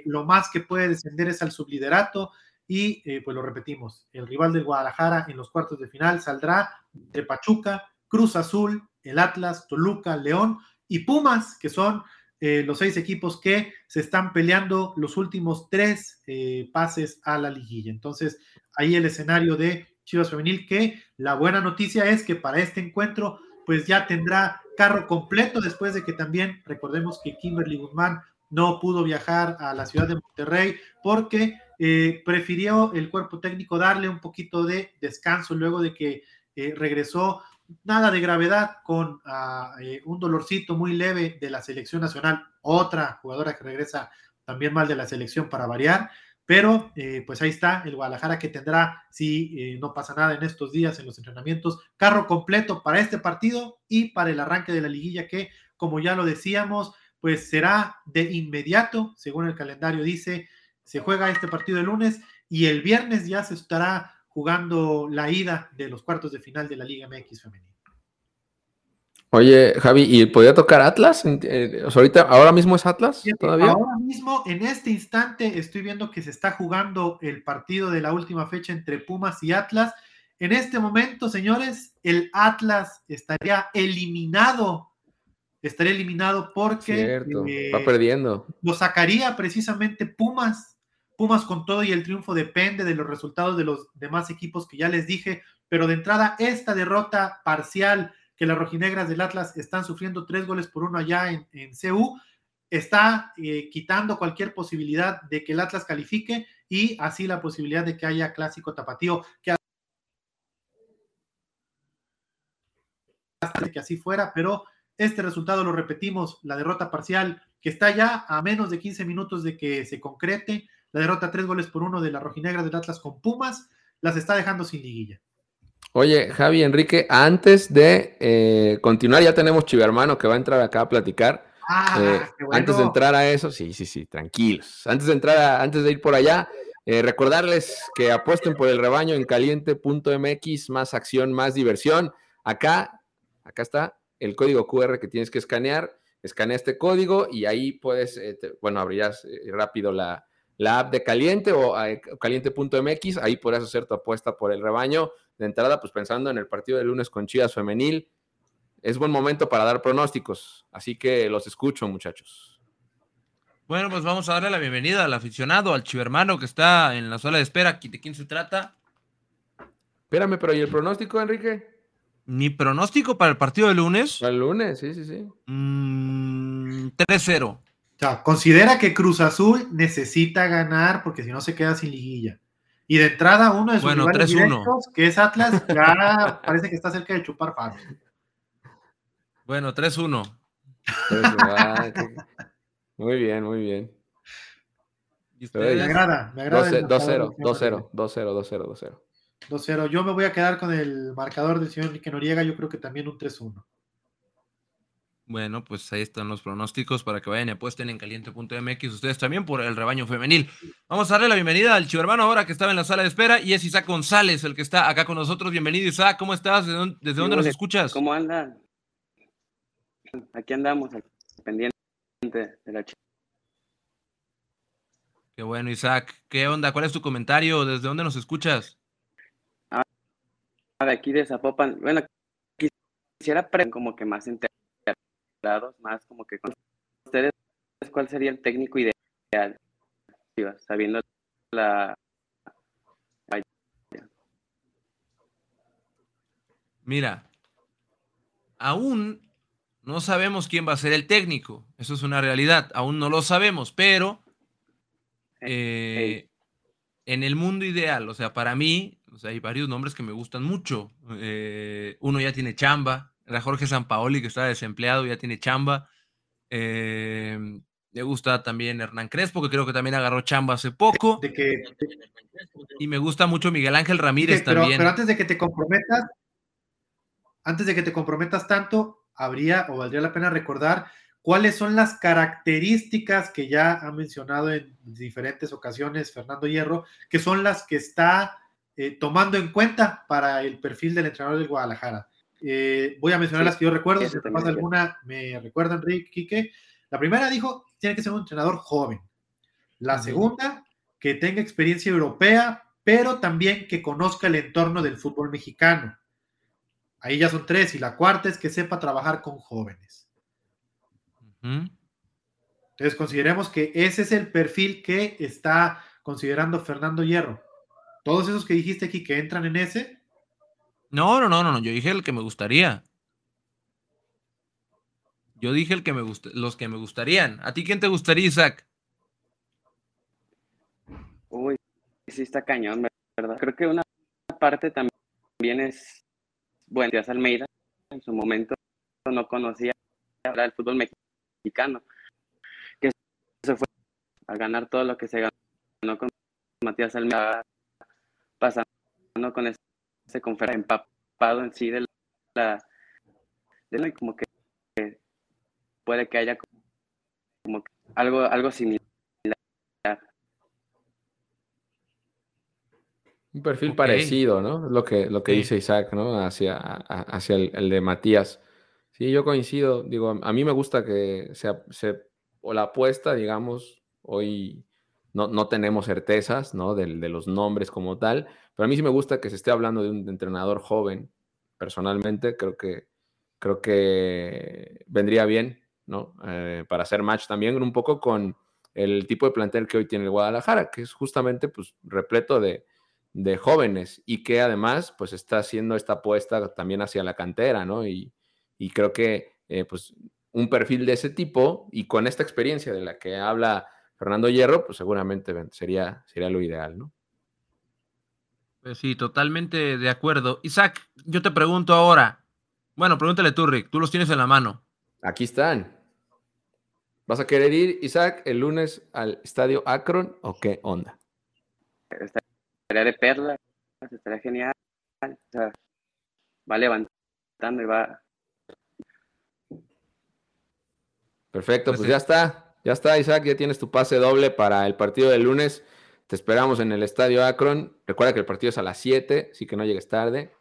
lo más que puede descender es al subliderato y pues lo repetimos, el rival del Guadalajara en los cuartos de final saldrá de Pachuca, Cruz Azul, el Atlas, Toluca, León y Pumas, que son eh, los seis equipos que se están peleando los últimos tres eh, pases a la liguilla. Entonces, ahí el escenario de Chivas Femenil, que la buena noticia es que para este encuentro, pues ya tendrá carro completo después de que también recordemos que Kimberly Guzmán no pudo viajar a la ciudad de Monterrey porque eh, prefirió el cuerpo técnico darle un poquito de descanso luego de que regresó. Nada de gravedad con ah, eh, un dolorcito muy leve de la selección nacional, otra jugadora que regresa también mal de la selección para variar, pero eh, pues ahí está el Guadalajara que tendrá, si eh, no pasa nada en estos días en los entrenamientos, carro completo para este partido y para el arranque de la liguilla que, como ya lo decíamos, pues será de inmediato, según el calendario dice, se juega este partido el lunes y el viernes ya se estará jugando la ida de los cuartos de final de la Liga MX femenina. Oye, Javi, ¿y podía tocar Atlas? Eh, ahorita, ahora mismo es Atlas todavía. Ahora mismo, en este instante, estoy viendo que se está jugando el partido de la última fecha entre Pumas y Atlas. En este momento, señores, el Atlas estaría eliminado. Estaría eliminado porque eh, va perdiendo. Lo sacaría precisamente Pumas Pumas con todo y el triunfo depende de los resultados de los demás equipos que ya les dije, pero de entrada esta derrota parcial que las rojinegras del Atlas están sufriendo tres goles por uno allá en, CU, está eh, quitando cualquier posibilidad de que el Atlas califique y así la posibilidad de que haya clásico tapatío, que que así fuera, pero este resultado lo repetimos, la derrota parcial que está ya a menos de 15 minutos de que se concrete, la derrota tres goles por uno de la rojinegra del Atlas con Pumas, las está dejando sin liguilla. Oye, Javi, Enrique, antes de eh, continuar, ya tenemos Chivermano que va a entrar acá a platicar. Ah, eh, antes de entrar a eso, sí, sí, sí, tranquilos. Antes de entrar, antes de ir por allá, eh, recordarles que apuesten por el rebaño en caliente.mx, más acción, más diversión. Acá, acá está el código QR que tienes que escanear. Escanea este código y ahí puedes, bueno, abrirás rápido la, la app de Caliente o eh, caliente.mx, ahí podrás hacer tu apuesta por el rebaño. De entrada, pues pensando en el partido de lunes con Chivas Femenil, es buen momento para dar pronósticos, así que los escucho, muchachos. Bueno, pues vamos a darle la bienvenida al aficionado, al chivermano que está en la sala de espera. ¿De quién se trata? Espérame, pero ¿y el pronóstico, Enrique? ¿Mi pronóstico para el partido de lunes? Para el lunes, sí, sí, sí. 3-0. Mm, o sea, considera que Cruz Azul necesita ganar porque si no se queda sin liguilla. Y de entrada uno de sus bueno, directos, que es Atlas, ya parece que está cerca de chupar faros. Bueno, 3-1. muy bien, muy bien. Me agrada, me agrada. 2-0, 2-0, 2-0, 2-0, 2-0. Yo me voy a quedar con el marcador del señor Enrique Noriega, yo creo que también un 3-1. Bueno, pues ahí están los pronósticos para que vayan y apuesten en caliente.mx ustedes también por el rebaño femenil. Vamos a darle la bienvenida al chivermano ahora que estaba en la sala de espera y es Isaac González el que está acá con nosotros. Bienvenido Isaac, ¿cómo estás? ¿Desde dónde, nos escuchas? ¿Cómo andan? Aquí andamos, pendiente de la Qué bueno Isaac, ¿qué onda? ¿Cuál es tu comentario? ¿Desde dónde nos escuchas? Ah, de aquí de Zapopan, bueno, quisiera preguntar como que más más como que con ustedes, ¿cuál sería el técnico ideal? Sabiendo la... Mira, aún no sabemos quién va a ser el técnico, eso es una realidad, aún no lo sabemos, pero eh, en el mundo ideal, o sea, para mí, o sea, hay varios nombres que me gustan mucho. Eh, uno ya tiene chamba, era Jorge Sampaoli, que está desempleado, ya tiene chamba. Eh, me gusta también Hernán Crespo, que creo que también agarró chamba hace poco. Y me gusta mucho Miguel Ángel Ramírez también. Pero antes de que te comprometas, antes de que te comprometas tanto, habría o valdría la pena recordar cuáles son las características que ya ha mencionado en diferentes ocasiones Fernando Hierro, que son las que está eh, tomando en cuenta para el perfil del entrenador del Guadalajara. Eh, voy a mencionar las que yo recuerdo, si te pasa alguna, me recuerda Enrique Quique. La primera dijo, tiene que ser un entrenador joven. La segunda, que tenga experiencia europea, pero también que conozca el entorno del fútbol mexicano. Ahí ya son tres. Y la cuarta es que sepa trabajar con jóvenes. Entonces consideremos que ese es el perfil que está considerando Fernando Hierro. Todos esos que dijiste aquí que entran en ese. No, no, no, no, yo dije el que me gustaría. Yo dije el que me los que me gustarían. ¿A ti quién te gustaría, Isaac? Uy, sí está cañón, ¿verdad? Creo que una parte también es, bueno, Díaz Almeida en su momento no conocía el fútbol mexicano mexicano, que se fue a ganar todo lo que se ganó con Matías Almeida, pasando con ese, ese empapado en sí de la, de como que puede que haya como algo, algo similar. Un perfil parecido, ¿no? Lo que, lo que dice Isaac, ¿no? Hacia, hacia el de Matías. Sí, yo coincido. Digo, a mí me gusta que sea, se, o la apuesta, digamos, hoy no, no tenemos certezas, ¿no? De, los nombres como tal, pero a mí sí me gusta que se esté hablando de un entrenador joven. Personalmente, creo que, creo que vendría bien, ¿no? Eh, para hacer match también un poco con el tipo de plantel que hoy tiene el Guadalajara, que es justamente, pues, repleto de, de jóvenes y que además, pues, está haciendo esta apuesta también hacia la cantera, ¿no? Y, y creo que eh, pues un perfil de ese tipo y con esta experiencia de la que habla Fernando Hierro, pues seguramente sería, sería lo ideal, ¿no? Pues sí, totalmente de acuerdo. Isaac, yo te pregunto ahora, bueno, pregúntale tú, Rick, tú los tienes en la mano. Aquí están. ¿Vas a querer ir, Isaac, el lunes al estadio Akron o qué onda? Estaría de perla, estaría genial. va levantando y va, Perfecto, pues, pues ya está. Ya está, Isaac, ya tienes tu pase doble para el partido del lunes. Te esperamos en el Estadio Akron. Recuerda que el partido es a las 7, así que no llegues tarde.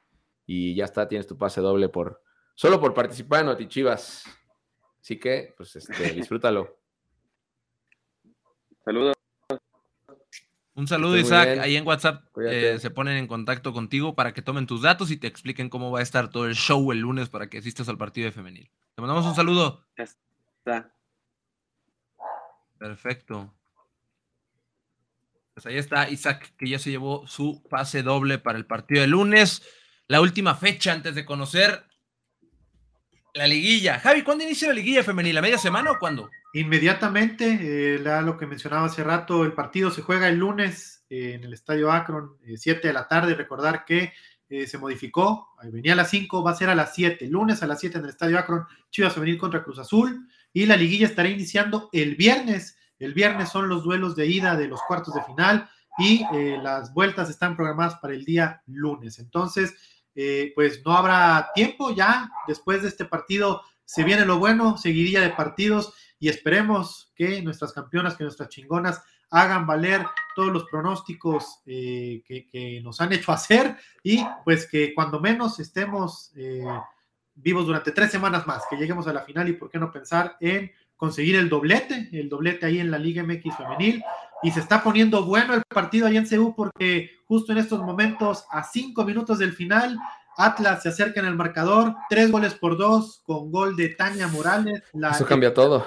Y ya está, tienes tu pase doble por solo por participar en Notichivas. Así que, pues, este, disfrútalo. Saludos. Un saludo, Isaac. Ahí en WhatsApp eh, se ponen en contacto contigo para que tomen tus datos y te expliquen cómo va a estar todo el show el lunes para que asistas al partido de femenil. Te mandamos un saludo. Perfecto. Pues ahí está Isaac, que ya se llevó su pase doble para el partido de lunes. La última fecha antes de conocer la liguilla. Javi, ¿cuándo inicia la liguilla femenil? ¿La media semana o cuándo? Inmediatamente, eh, lo que mencionaba hace rato, el partido se juega el lunes eh, en el Estadio Akron, 7 eh, de la tarde. Recordar que se modificó, venía a las 5, va a ser a las 7, lunes a las 7 en el Estadio Akron, Chivas venir contra Cruz Azul y la liguilla estará iniciando el viernes. El viernes son los duelos de ida de los cuartos de final y eh, las vueltas están programadas para el día lunes. Entonces, eh, pues no habrá tiempo ya. Después de este partido se viene lo bueno, seguiría de partidos y esperemos que nuestras campeonas, que nuestras chingonas hagan valer todos los pronósticos eh, que, nos han hecho hacer y pues que cuando menos estemos vivos durante tres semanas más, que lleguemos a la final y por qué no pensar en conseguir el doblete, el doblete ahí en la Liga MX femenil. Y se está poniendo bueno el partido ahí en CEU porque justo en estos momentos, a cinco minutos del final, Atlas se acerca en el marcador, tres goles por dos, con gol de Tania Morales. Eso cambia todo.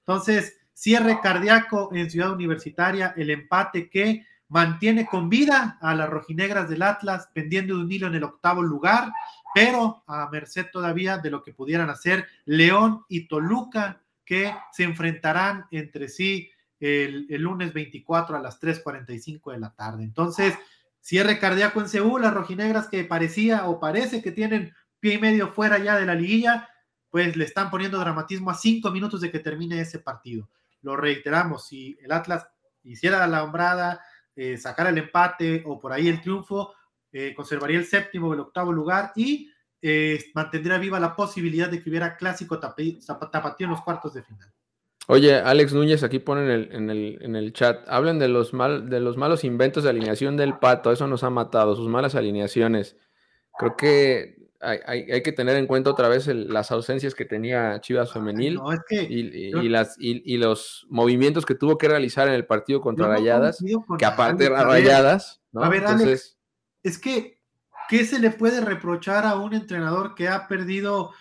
Entonces, cierre cardíaco en Ciudad Universitaria, el empate que mantiene con vida a las rojinegras del Atlas, pendiendo de un hilo en el octavo lugar, pero a merced todavía de lo que pudieran hacer León y Toluca, que se enfrentarán entre sí el, el lunes 24 a las 3.45 de la tarde. Entonces, Cierre cardíaco en Seúl, las rojinegras que parecía o parece que tienen pie y medio fuera ya de la liguilla, pues le están poniendo dramatismo a cinco minutos de que termine ese partido. Lo reiteramos, si el Atlas hiciera la hombrada, eh, sacara el empate o por ahí el triunfo, eh, conservaría el séptimo o el octavo lugar y eh, mantendría viva la posibilidad de que hubiera clásico tapatío en los cuartos de final. Oye, Alex Núñez aquí pone en el, chat, hablen de los, mal, de los malos inventos de alineación del pato, eso nos ha matado, sus malas alineaciones. Creo que hay, que tener en cuenta otra vez las ausencias que tenía Chivas Femenil y, las, y, los movimientos que tuvo que realizar en el partido contra Rayadas, que aparte eran Rayadas. A ver, Alex, es que, ¿qué se le puede reprochar a un entrenador que ha perdido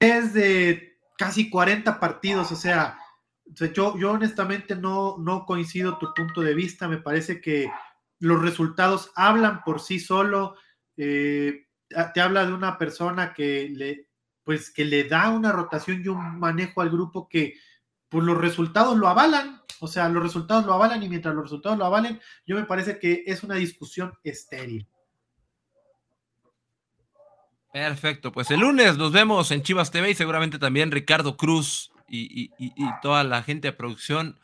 desde casi 40 partidos? O sea, yo, honestamente no, no coincido tu punto de vista, me parece que los resultados hablan por sí solo, eh, te habla de una persona que le, pues, que le da una rotación y un manejo al grupo que pues los resultados lo avalan, o sea, los resultados lo avalan y mientras los resultados lo avalen, yo me parece que es una discusión estéril. Perfecto, pues el lunes nos vemos en Chivas TV y seguramente también Ricardo Cruz y, toda la gente de producción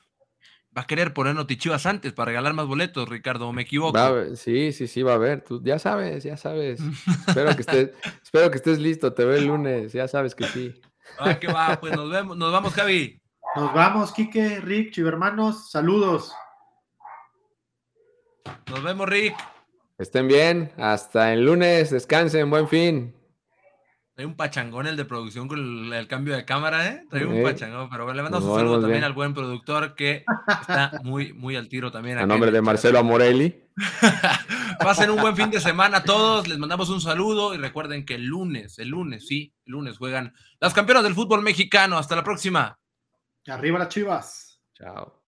va a querer poner notichivas antes para regalar más boletos, Ricardo, me equivoco? sí, sí, sí, va a haber. Tú ya sabes, ya sabes. espero, que estés, espero que estés listo, te veo el lunes, ya sabes que sí. Ah, que va, pues nos vemos, nos vamos, Javi. Nos vamos, Quique, Rick, hermanos, saludos. Nos vemos, Rick. Estén bien, hasta el lunes, descansen, buen fin. Trae un pachangón el de producción con el, cambio de cámara, ¿eh? Trae un pachangón, pero le mandamos un saludo también al buen productor que está muy, muy al tiro también. A nombre de Marcelo Amorelli. Pasen un buen fin de semana a todos, les mandamos un saludo y recuerden que el lunes, el lunes, sí, el lunes juegan las campeonas del fútbol mexicano. Hasta la próxima. Arriba las chivas. Chao.